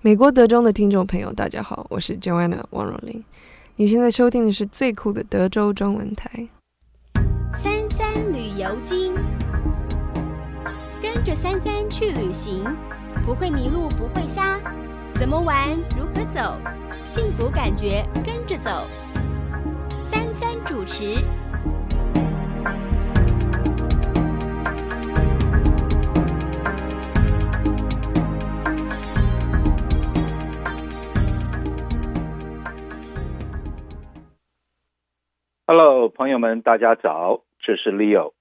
美国德州的听众朋友，大家好，我是 Joanna 王若琳。你现在收听的是最酷的德州中文台——三三旅游经，跟着三三去旅行，不会迷路，不会瞎，怎么玩，如何走，幸福感觉跟着走。三三主持。Hello，朋友们，大家早，这是 Leo。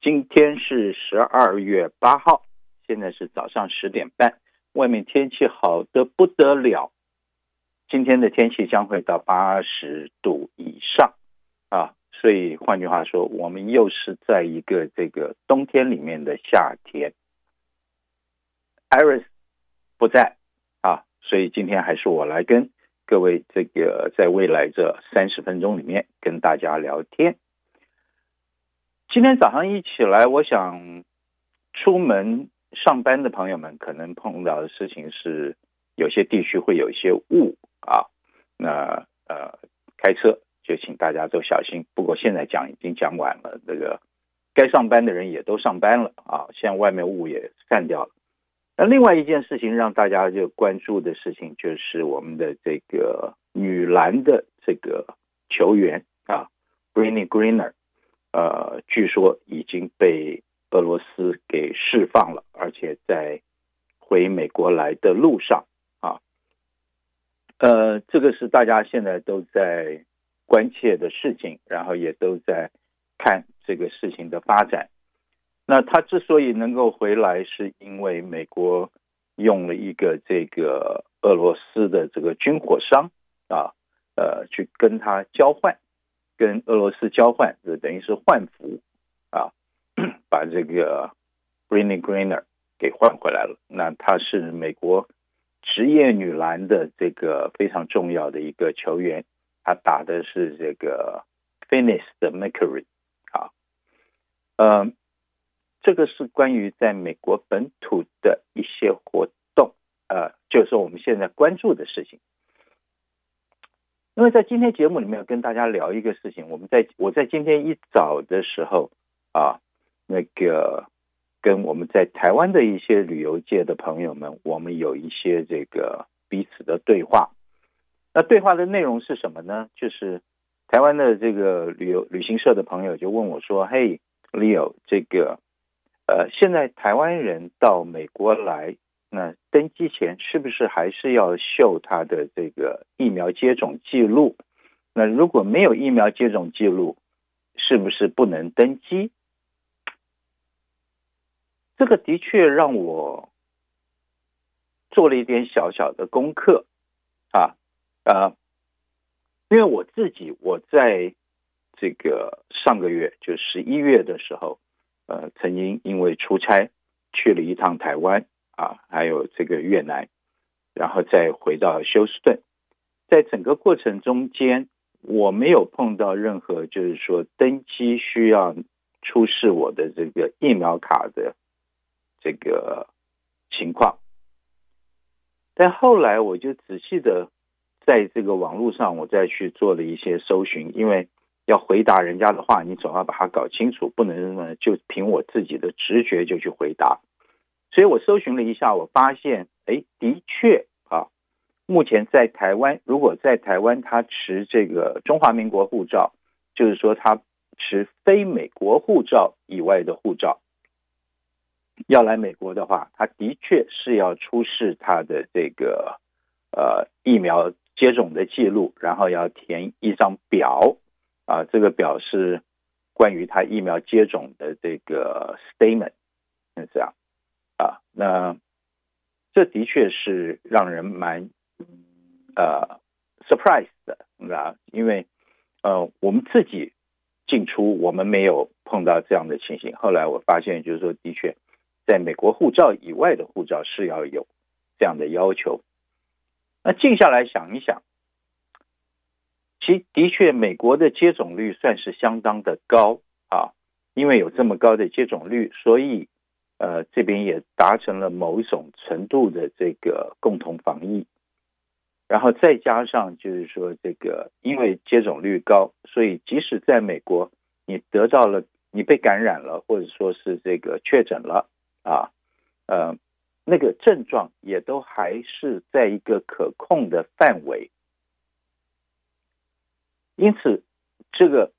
今天是十二月八号，现在是早上十点半，外面天气好的不得了。今天的天气将会到八十度以上啊，所以换句话说，我们又是在一个这个冬天里面的夏天。Iris 不在啊，所以今天还是我来跟。各位，这个在未来这三十分钟里面跟大家聊天。今天早上一起来，我想出门上班的朋友们可能碰到的事情是，有些地区会有一些雾啊。那呃，开车就请大家都小心。不过现在讲已经讲完了，这个该上班的人也都上班了啊。现在外面雾也散掉了。那另外一件事情让大家就关注的事情，就是我们的这个女篮的这个球员啊，Brittney Griner，呃，据说已经被俄罗斯给释放了，而且在回美国来的路上啊，呃，这个是大家现在都在关切的事情，然后也都在看这个事情的发展。那他之所以能够回来，是因为美国用了一个这个俄罗斯的这个军火商啊，呃，去跟他交换，跟俄罗斯交换，就等于是换俘啊，把这个 Brittney Greener 给换回来了。那他是美国职业女篮的这个非常重要的一个球员，他打的是这个 Phoenix 的 Mercury 啊，嗯。这个是关于在美国本土的一些活动，呃，就是我们现在关注的事情。因为在今天节目里面要跟大家聊一个事情，我们在我在今天一早的时候啊，那个跟我们在台湾的一些旅游界的朋友们，我们有一些这个彼此的对话。那对话的内容是什么呢？就是台湾的这个旅游旅行社的朋友就问我说：“嘿，Leo，这个。”呃，现在台湾人到美国来，那登机前是不是还是要秀他的这个疫苗接种记录？那如果没有疫苗接种记录，是不是不能登机？这个的确让我做了一点小小的功课啊啊，因为我自己我在这个上个月就十一月的时候。呃，曾经因为出差去了一趟台湾啊，还有这个越南，然后再回到休斯顿，在整个过程中间，我没有碰到任何就是说登机需要出示我的这个疫苗卡的这个情况。但后来我就仔细的在这个网络上，我再去做了一些搜寻，因为。要回答人家的话，你总要把它搞清楚，不能呢就凭我自己的直觉就去回答。所以我搜寻了一下，我发现，哎，的确啊，目前在台湾，如果在台湾他持这个中华民国护照，就是说他持非美国护照以外的护照，要来美国的话，他的确是要出示他的这个呃疫苗接种的记录，然后要填一张表。啊，这个表示关于他疫苗接种的这个 statement，是这样啊。那这的确是让人蛮呃 surprise 的，啊，因为呃我们自己进出我们没有碰到这样的情形。后来我发现，就是说的确，在美国护照以外的护照是要有这样的要求。那静下来想一想。其的确，美国的接种率算是相当的高啊，因为有这么高的接种率，所以呃，这边也达成了某一种程度的这个共同防疫，然后再加上就是说这个因为接种率高，所以即使在美国你得到了你被感染了，或者说是这个确诊了啊，呃，那个症状也都还是在一个可控的范围，因此这个。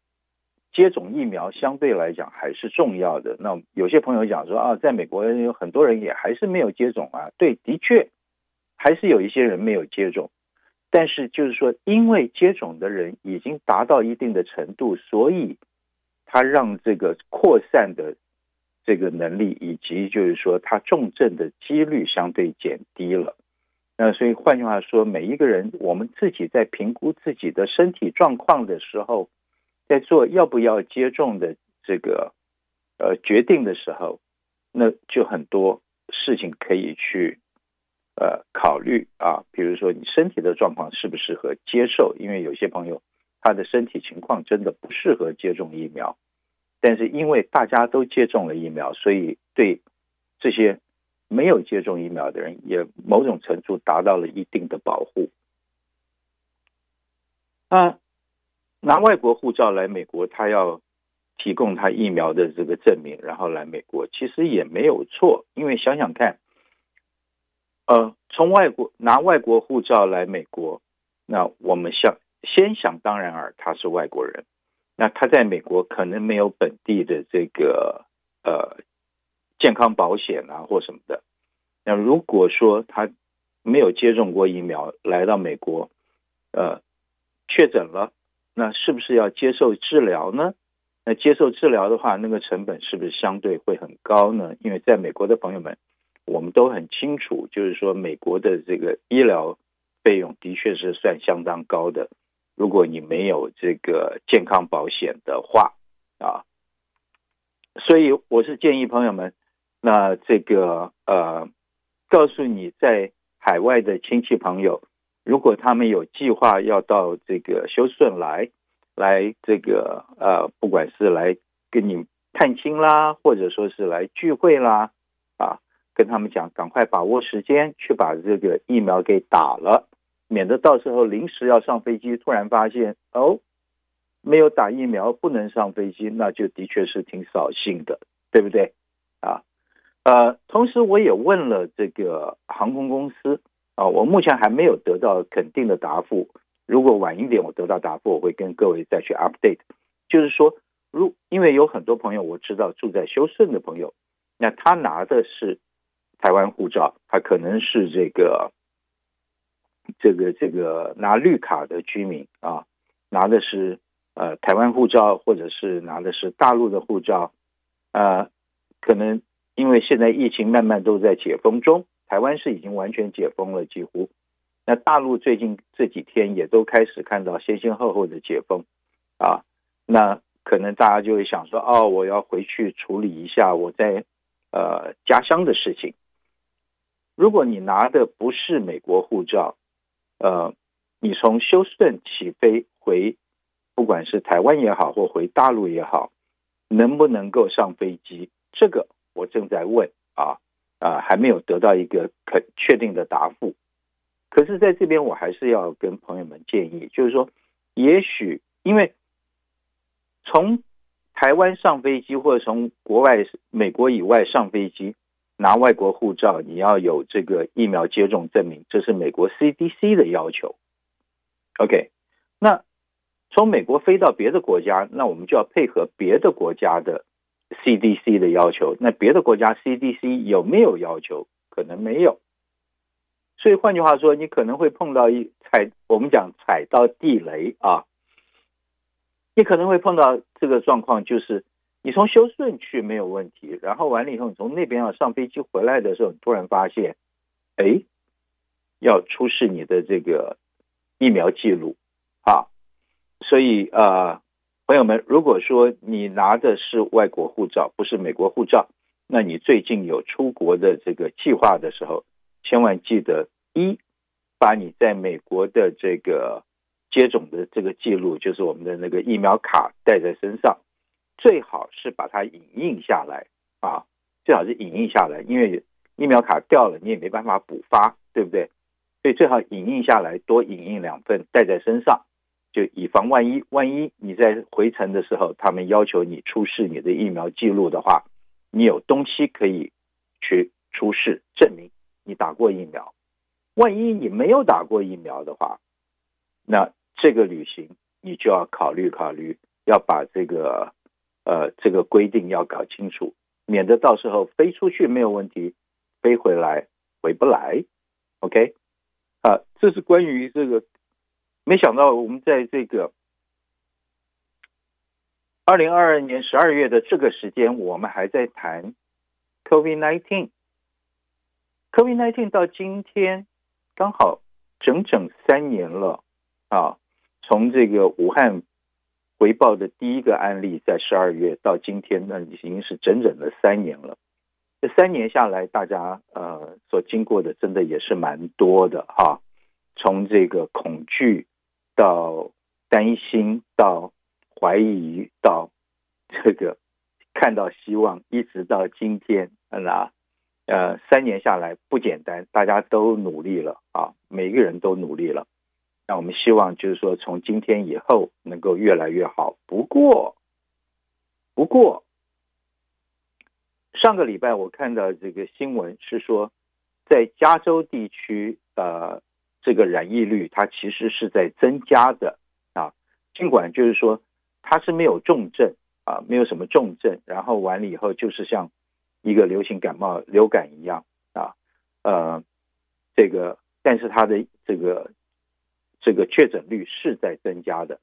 接种疫苗相对来讲还是重要的。那有些朋友讲说啊，在美国有很多人也还是没有接种啊。对，的确还是有一些人没有接种。但是就是说，因为接种的人已经达到一定的程度，所以他让这个扩散的这个能力，以及就是说他重症的几率相对减低了。那所以换句话说，每一个人我们自己在评估自己的身体状况的时候。在做要不要接种的这个呃决定的时候，那就很多事情可以去呃考虑啊，比如说你身体的状况适不适合接受，因为有些朋友他的身体情况真的不适合接种疫苗，但是因为大家都接种了疫苗，所以对这些没有接种疫苗的人也某种程度达到了一定的保护那。拿外国护照来美国，他要提供他疫苗的这个证明，然后来美国，其实也没有错。因为想想看，呃，从外国拿外国护照来美国，那我们想先想当然尔，他是外国人，那他在美国可能没有本地的这个呃健康保险啊或什么的。那如果说他没有接种过疫苗来到美国，呃，确诊了。那是不是要接受治疗呢？那接受治疗的话，那个成本是不是相对会很高呢？因为在美国的朋友们，我们都很清楚，就是说美国的这个医疗费用的确是算相当高的。如果你没有这个健康保险的话啊，所以我是建议朋友们，那这个呃，告诉你在海外的亲戚朋友。如果他们有计划要到这个休斯顿来，来这个呃，不管是来跟你探亲啦，或者说是来聚会啦，啊，跟他们讲，赶快把握时间去把这个疫苗给打了，免得到时候临时要上飞机，突然发现哦，没有打疫苗不能上飞机，那就的确是挺扫兴的，对不对？啊，呃，同时我也问了这个航空公司。啊，我目前还没有得到肯定的答复。如果晚一点我得到答复，我会跟各位再去 update。就是说，如因为有很多朋友我知道住在休斯顿的朋友，那他拿的是台湾护照，他可能是这个这个这个拿绿卡的居民啊，拿的是呃台湾护照，或者是拿的是大陆的护照，呃，可能因为现在疫情慢慢都在解封中。台湾是已经完全解封了，几乎。那大陆最近这几天也都开始看到先先后后的解封，啊，那可能大家就会想说，哦，我要回去处理一下我在呃家乡的事情。如果你拿的不是美国护照，呃，你从休斯顿起飞回，不管是台湾也好，或回大陆也好，能不能够上飞机？这个我正在问啊。啊，还没有得到一个可确定的答复。可是，在这边我还是要跟朋友们建议，就是说，也许因为从台湾上飞机，或者从国外美国以外上飞机拿外国护照，你要有这个疫苗接种证明，这是美国 CDC 的要求。OK，那从美国飞到别的国家，那我们就要配合别的国家的。CDC 的要求，那别的国家 CDC 有没有要求？可能没有。所以换句话说，你可能会碰到一踩，我们讲踩到地雷啊。你可能会碰到这个状况，就是你从休斯顿去没有问题，然后完了以后，你从那边要上飞机回来的时候，你突然发现，哎，要出示你的这个疫苗记录啊。所以啊。呃朋友们，如果说你拿的是外国护照，不是美国护照，那你最近有出国的这个计划的时候，千万记得一，把你在美国的这个接种的这个记录，就是我们的那个疫苗卡带在身上，最好是把它影印下来啊，最好是影印下来，因为疫苗卡掉了，你也没办法补发，对不对？所以最好影印下来，多影印两份带在身上，就以防万一。万一你在回程的时候，他们要求你出示你的疫苗记录的话，你有东西可以去出示证明你打过疫苗。万一你没有打过疫苗的话，那这个旅行你就要考虑考虑，要把这个呃这个规定要搞清楚，免得到时候飞出去没有问题，飞回来回不来。OK。啊，这是关于这个。没想到我们在这个二零二二年十二月的这个时间，我们还在谈 COVID nineteen。COVID nineteen 到今天刚好整整三年了啊！从这个武汉回报的第一个案例在十二月到今天，那已经是整整的三年了。这三年下来，大家呃所经过的真的也是蛮多的哈。从这个恐惧到担心，到怀疑，到这个看到希望，一直到今天，嗯那呃三年下来不简单，大家都努力了啊，每个人都努力了。那我们希望就是说，从今天以后能够越来越好。不过，不过上个礼拜我看到这个新闻是说，在加州地区呃。这个染疫率它其实是在增加的啊，尽管就是说它是没有重症啊，没有什么重症，然后完了以后就是像一个流行感冒、流感一样啊，呃，这个但是它的这个这个确诊率是在增加的，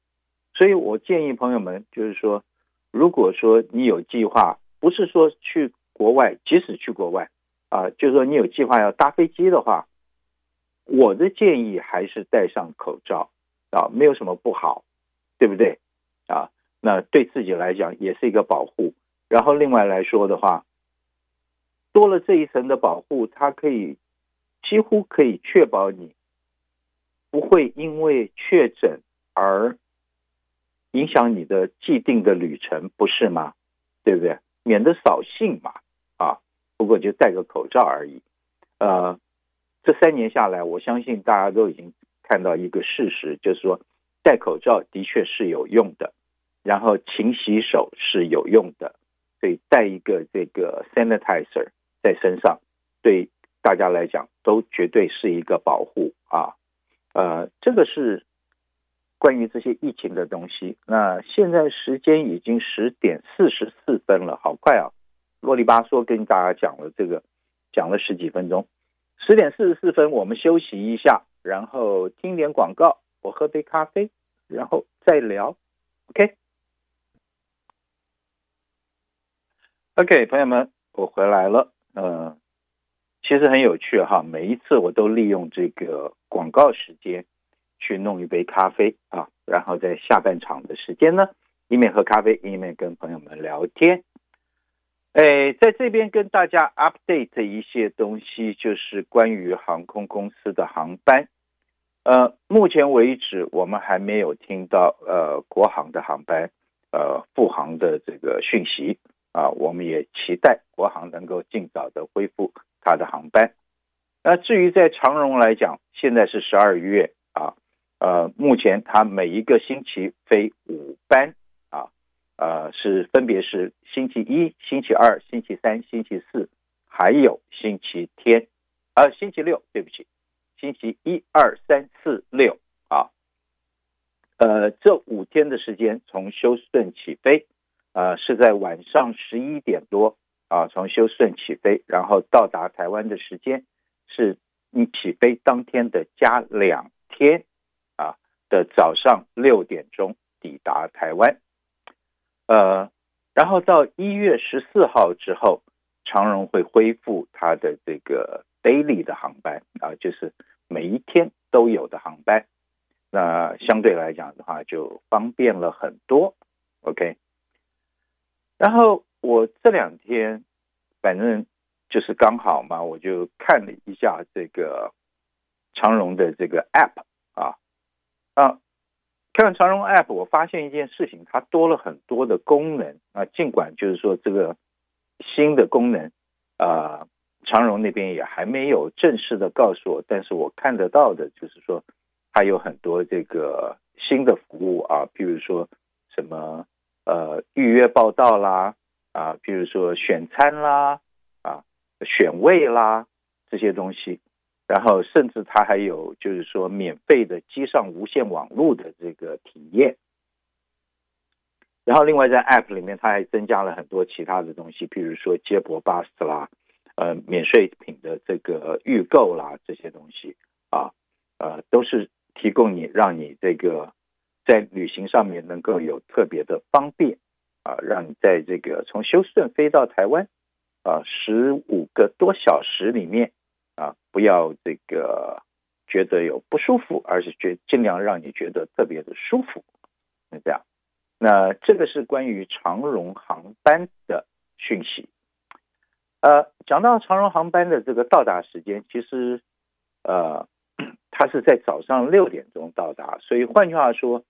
所以我建议朋友们就是说，如果说你有计划，不是说去国外，即使去国外啊，就是说你有计划要搭飞机的话。我的建议还是戴上口罩啊，没有什么不好，对不对啊？那对自己来讲也是一个保护。然后另外来说的话，多了这一层的保护，它可以几乎可以确保你不会因为确诊而影响你的既定的旅程，不是吗？对不对？免得扫兴嘛啊！不过就戴个口罩而已，呃。这三年下来，我相信大家都已经看到一个事实，就是说戴口罩的确是有用的，然后勤洗手是有用的，所以带一个这个 sanitizer 在身上，对大家来讲都绝对是一个保护啊。呃，这个是关于这些疫情的东西。那现在时间已经十点四十四分了，好快啊！啰里吧嗦跟大家讲了这个，讲了十几分钟。十点四十四分，我们休息一下，然后听点广告，我喝杯咖啡，然后再聊。OK，OK，、朋友们，我回来了。嗯、呃，其实很有趣哈，每一次我都利用这个广告时间去弄一杯咖啡啊，然后在下半场的时间呢，一面喝咖啡，一面跟朋友们聊天。哎，在这边跟大家 update 一些东西，就是关于航空公司的航班。呃，目前为止我们还没有听到呃国航的航班呃复航的这个讯息啊，我们也期待国航能够尽早的恢复它的航班。那至于在长荣来讲，现在是十二月啊，呃，目前它每一个星期飞五班。呃，是分别是星期一、星期二、星期三、星期四，还有星期天，呃，星期六，对不起，星期一、二、三、四、六啊，呃，这五天的时间从休斯顿起飞，呃，是在晚上十一点多啊，从休斯顿起飞，然后到达台湾的时间是你起飞当天的加两天啊的早上六点钟抵达台湾。呃，然后到一月十四号之后，长荣会恢复它的这个 daily 的航班啊，就是每一天都有的航班。那相对来讲的话，就方便了很多。OK，然后我这两天反正就是刚好嘛，我就看了一下这个长荣的这个 app 啊啊。看长荣 App，我发现一件事情，它多了很多的功能啊。尽管就是说这个新的功能呃，长荣那边也还没有正式的告诉我，但是我看得到的就是说，它有很多这个新的服务啊，比如说什么呃预约报到啦，啊，比如说选餐啦，啊，选位啦这些东西，然后甚至它还有就是说免费的机上无线网络的这个体验。然后，另外在 App 里面，它还增加了很多其他的东西，比如说接驳巴士啦，呃，免税品的这个预购啦，这些东西啊，呃，都是提供你让你这个在旅行上面能够有特别的方便啊，让你在这个从休斯顿飞到台湾啊，十五个多小时里面啊，不要这个觉得有不舒服，而是觉尽量让你觉得特别的舒服，那这样。那这个是关于长荣航班的讯息。呃，讲到长荣航班的这个到达时间，其实呃，它是在早上六点钟到达。所以换句话说，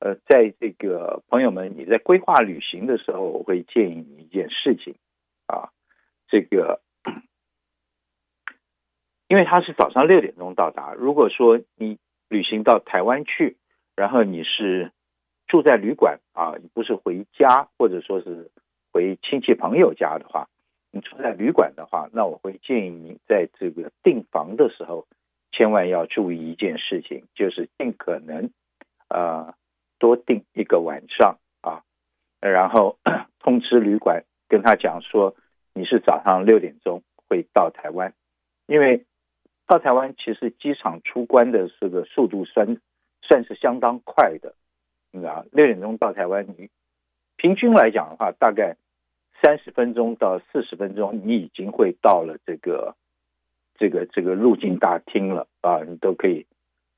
呃，在这个朋友们你在规划旅行的时候，我会建议你一件事情啊，这个因为他是早上六点钟到达。如果说你旅行到台湾去，然后你是住在旅馆啊，你不是回家或者说是回亲戚朋友家的话，你住在旅馆的话，那我会建议你在这个订房的时候，千万要注意一件事情，就是尽可能呃多订一个晚上啊，然后 通知旅馆跟他讲说你是早上六点钟会到台湾，因为到台湾其实机场出关的这个速度算算是相当快的。啊，六点钟到台湾，你平均来讲的话，大概三十分钟到四十分钟，你已经会到了这个这个这个入境大厅了啊，你都可以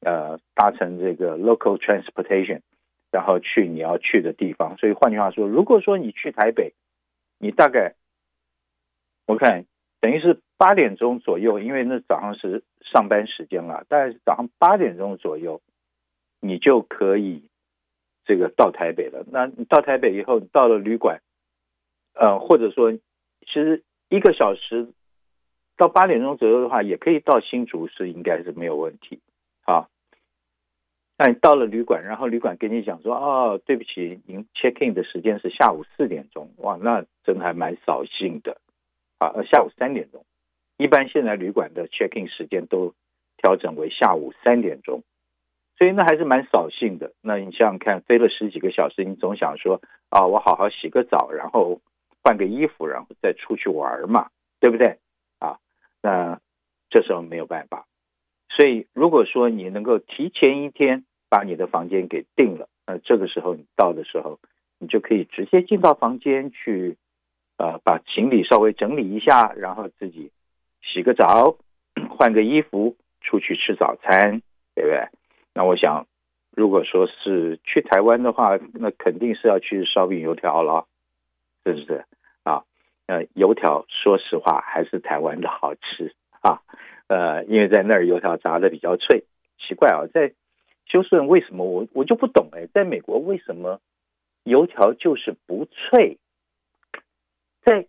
呃搭乘这个 local transportation，然后去你要去的地方。所以换句话说，如果说你去台北，你大概我看等于是八点钟左右，因为那早上是上班时间了，大概是早上八点钟左右，你就可以。这个到台北了，那你到台北以后，你到了旅馆，呃，或者说，其实一个小时到八点钟左右的话，也可以到新竹市，应该是没有问题。好，那你到了旅馆，然后旅馆跟你讲说，哦，对不起，您 check in 的时间是下午四点钟，哇，那真还蛮扫兴的。啊，下午三点钟，一般现在旅馆的 check in 时间都调整为下午三点钟。所以那还是蛮扫兴的。那你想想看，飞了十几个小时，你总想说啊，我好好洗个澡，然后换个衣服，然后再出去玩嘛，对不对？啊，那这时候没有办法。所以如果说你能够提前一天把你的房间给订了，那这个时候你到的时候，你就可以直接进到房间去，呃，把行李稍微整理一下，然后自己洗个澡，换个衣服，出去吃早餐，对不对？那我想，如果说是去台湾的话，那肯定是要去烧饼油条了，是不是啊？呃，油条说实话还是台湾的好吃啊，呃，因为在那儿油条炸的比较脆。奇怪啊，在休斯顿为什么我我就不懂哎，在美国为什么油条就是不脆？在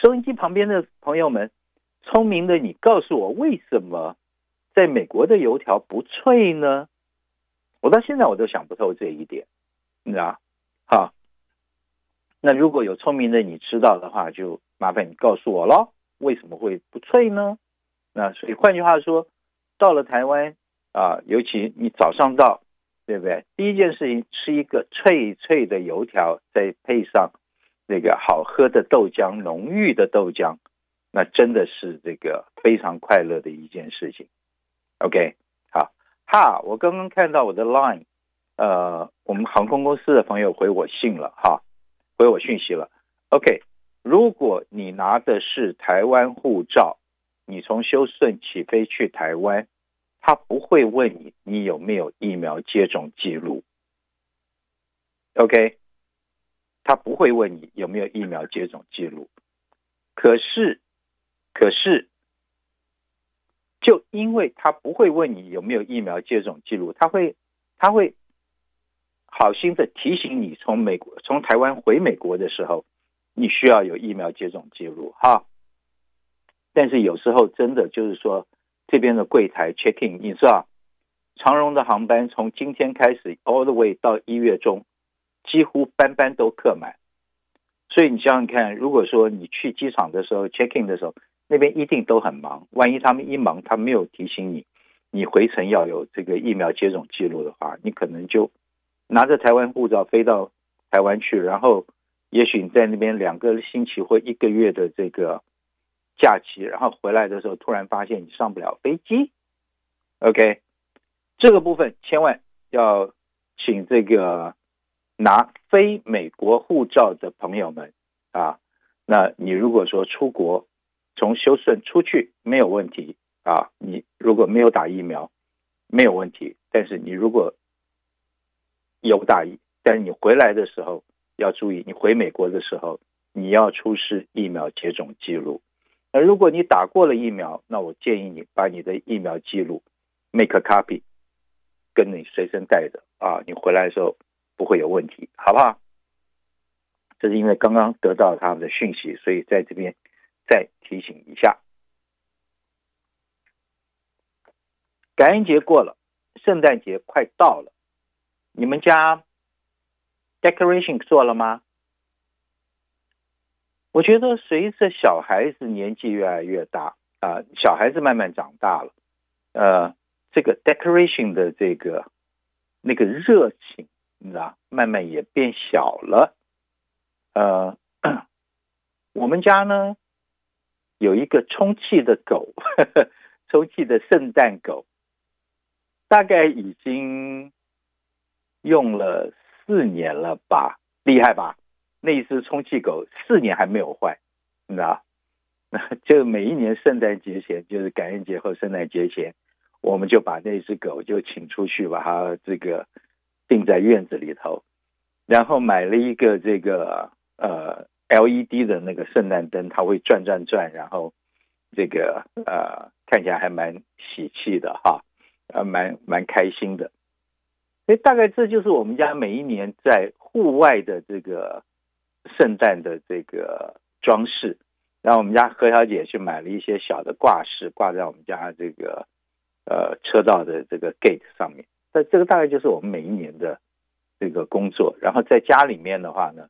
收音机旁边的朋友们，聪明的你告诉我为什么？在美国的油条不脆呢？我到现在我都想不透这一点，你知道？好，那如果有聪明的你知道的话，就麻烦你告诉我喽，为什么会不脆呢？那所以换句话说，到了台湾啊，尤其你早上到，对不对？第一件事情吃一个脆脆的油条，再配上那个好喝的豆浆，浓郁的豆浆，那真的是这个非常快乐的一件事情。OK，好哈，我刚刚看到我的 Line，呃，我们航空公司的朋友回我信了哈，回我讯息了。OK，如果你拿的是台湾护照，你从休斯顿起飞去台湾，他不会问你你有没有疫苗接种记录。OK，他不会问你有没有疫苗接种记录。可是，可是。就因为他不会问你有没有疫苗接种记录，他会他会好心的提醒你，从美国从台湾回美国的时候，你需要有疫苗接种记录哈。但是有时候真的就是说，这边的柜台 checking，你知道，长荣的航班从今天开始 all the way 到一月中，几乎班班都客满。所以你想想看，如果说你去机场的时候 check in 的时候，那边一定都很忙。万一他们一忙，他没有提醒你，你回程要有这个疫苗接种记录的话，你可能就拿着台湾护照飞到台湾去，然后也许你在那边两个星期或一个月的这个假期，然后回来的时候突然发现你上不了飞机。OK，这个部分千万要请这个。拿非美国护照的朋友们啊，那你如果说出国从休斯顿出去没有问题啊，你如果没有打疫苗没有问题，但是你如果有打疫，但是你回来的时候要注意，你回美国的时候你要出示疫苗接种记录。那如果你打过了疫苗，那我建议你把你的疫苗记录 make a copy，跟你随身带着啊，你回来的时候。不会有问题，好不好？这是因为刚刚得到他们的讯息，所以在这边再提醒一下。感恩节过了，圣诞节快到了，你们家 decoration 做了吗？我觉得随着小孩子年纪越来越大啊、小孩子慢慢长大了，呃，这个 decoration 的这个那个热情。你知道，慢慢也变小了。呃，我们家呢有一个充气的狗，呵呵，充气的圣诞狗，大概已经用了四年了吧，厉害吧？那一只充气狗四年还没有坏，你知道？那就每一年圣诞节前，就是感恩节或圣诞节前，我们就把那只狗就请出去，把它这个。定在院子里头，然后买了一个这个呃 LED 的那个圣诞灯，它会转转转，然后这个呃看起来还蛮喜气的哈，呃蛮蛮开心的。所以大概这就是我们家每一年在户外的这个圣诞的这个装饰。然后我们家何小姐去买了一些小的挂饰，挂在我们家这个呃车道的这个 gate 上面。那这个大概就是我们每一年的这个工作。然后在家里面的话呢，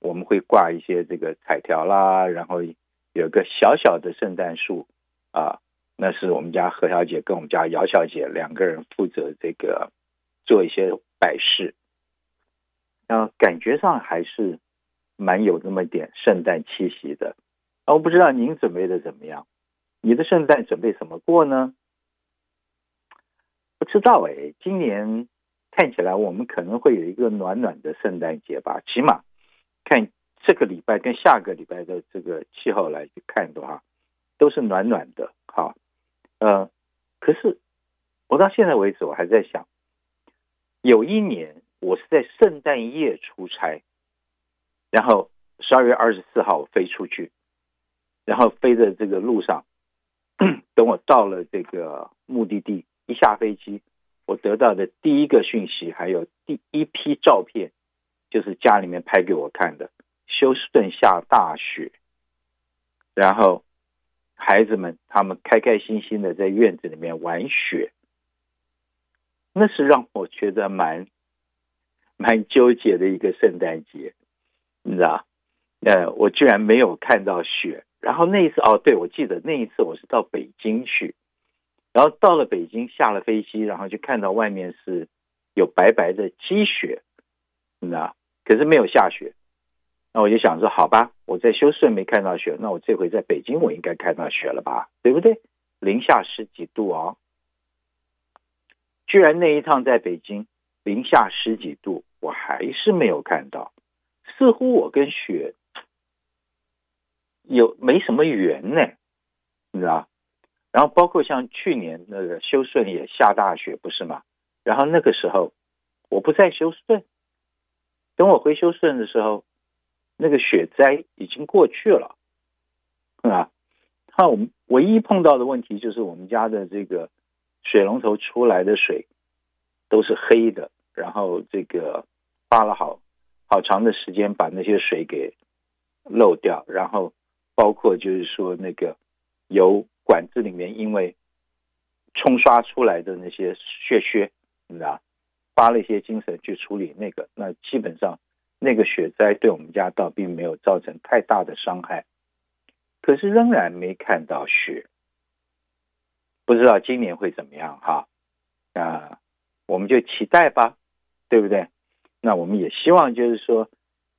我们会挂一些这个彩条啦，然后有个小小的圣诞树啊，那是我们家何小姐跟我们家姚小姐两个人负责这个做一些摆饰。然后感觉上还是蛮有那么点圣诞气息的。啊，我不知道您准备的怎么样？你的圣诞准备怎么过呢？知道哎，今年看起来我们可能会有一个暖暖的圣诞节吧。起码看这个礼拜跟下个礼拜的这个气候来去看的话，都是暖暖的。哈，呃，可是我到现在为止，我还在想，有一年我是在圣诞夜出差，然后十二月二十四号我飞出去，然后飞的这个路上，等我到了这个目的地。一下飞机，我得到的第一个讯息，还有第一批照片，就是家里面拍给我看的，休斯顿下大雪，然后孩子们他们开开心心的在院子里面玩雪，那是让我觉得蛮 蛮纠结的一个圣诞节，你知道？呃，我居然没有看到雪，然后那一次哦，对，我记得那一次我是到北京去。然后到了北京，下了飞机，然后就看到外面是有白白的积雪，你知道？可是没有下雪。那我就想说，好吧，我在休斯顿没看到雪，那我这回在北京，我应该看到雪了吧？对不对？零下十几度哦，居然那一趟在北京零下十几度，我还是没有看到。似乎我跟雪有没什么缘呢？你知道？然后包括像去年那个休顺也下大雪，不是吗？然后那个时候我不在休顺，等我回休顺的时候，那个雪灾已经过去了，啊，那我们唯一碰到的问题就是我们家的这个水龙头出来的水都是黑的，然后这个花了好好长的时间把那些水给漏掉，然后包括就是说那个。油管子里面因为冲刷出来的那些血血，你知道，花了一些精神去处理那个，那基本上那个雪灾对我们家倒并没有造成太大的伤害，可是仍然没看到雪，不知道今年会怎么样哈？啊，我们就期待吧，对不对？那我们也希望就是说。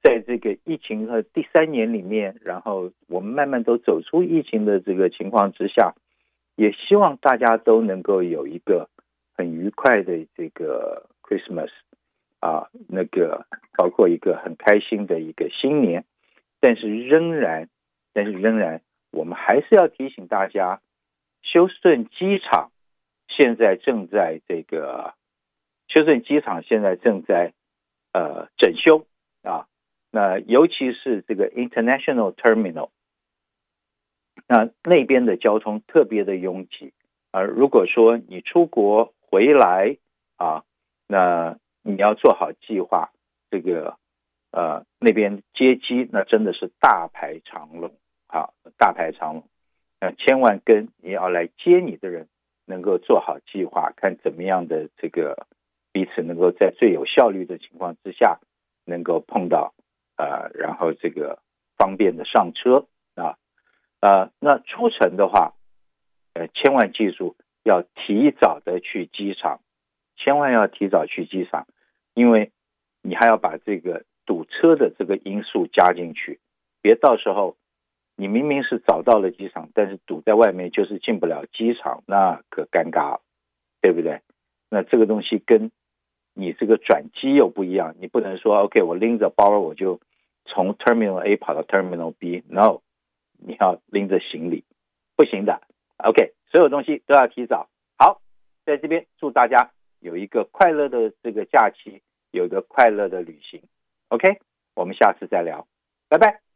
在这个疫情的第三年里面，然后我们慢慢都走出疫情的这个情况之下，也希望大家都能够有一个很愉快的这个 Christmas 啊，那个包括一个很开心的一个新年。但是仍然，但是仍然，我们还是要提醒大家，休斯顿机场现在正在这个休斯顿机场现在正在呃整修啊。那尤其是这个 International Terminal，那那边的交通特别的拥挤。而如果说你出国回来啊，那你要做好计划。这个呃，那边接机那真的是大排长龙啊，大排长龙。那千万跟你要来接你的人能够做好计划，看怎么样的这个彼此能够在最有效率的情况之下能够碰到。呃，然后这个方便的上车啊，呃，那出城的话，呃，千万记住要提早的去机场，千万要提早去机场，因为你还要把这个堵车的这个因素加进去，别到时候你明明是早到了机场，但是堵在外面就是进不了机场，那可尴尬了，对不对？那这个东西跟你这个转机又不一样，你不能说 OK，我拎着包我就。从 Terminal A 跑到 Terminal B，No，你要拎着行李，不行的。OK，所有东西都要提早。好，在这边祝大家有一个快乐的这个假期，有一个快乐的旅行。OK，我们下次再聊，拜拜。